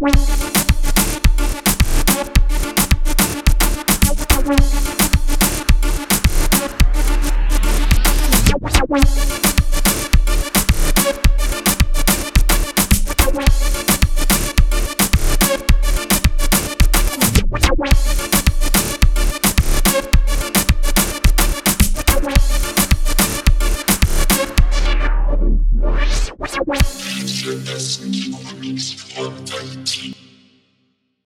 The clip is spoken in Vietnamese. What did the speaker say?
Wait. Future Essence Comics Contact